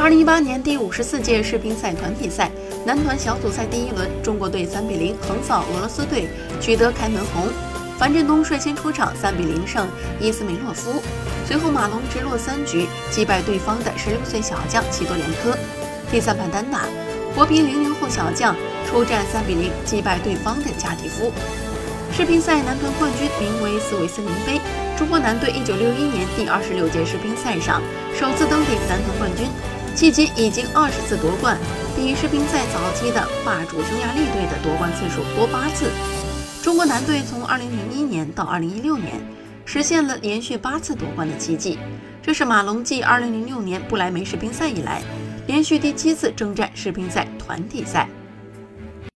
二零一八年第五十四届世乒赛团体赛男团小组赛第一轮，中国队三比零横扫俄罗斯队，取得开门红。樊振东率先出场，三比零胜伊斯梅洛夫。随后马龙直落三局击败对方的十六岁小将齐多连科。第三盘单打，国乒零零后小将出战三比零击败对方的加迪夫。世乒赛男团冠军名为斯维斯林杯。中国男队一九六一年第二十六届世乒赛上首次登顶男团冠军。迄今已经二十次夺冠，比世乒赛早期的霸主匈牙利队的夺冠次数多八次。中国男队从2001年到2016年，实现了连续八次夺冠的奇迹。这是马龙继2006年不来梅世乒赛以来，连续第七次征战世乒赛团体赛。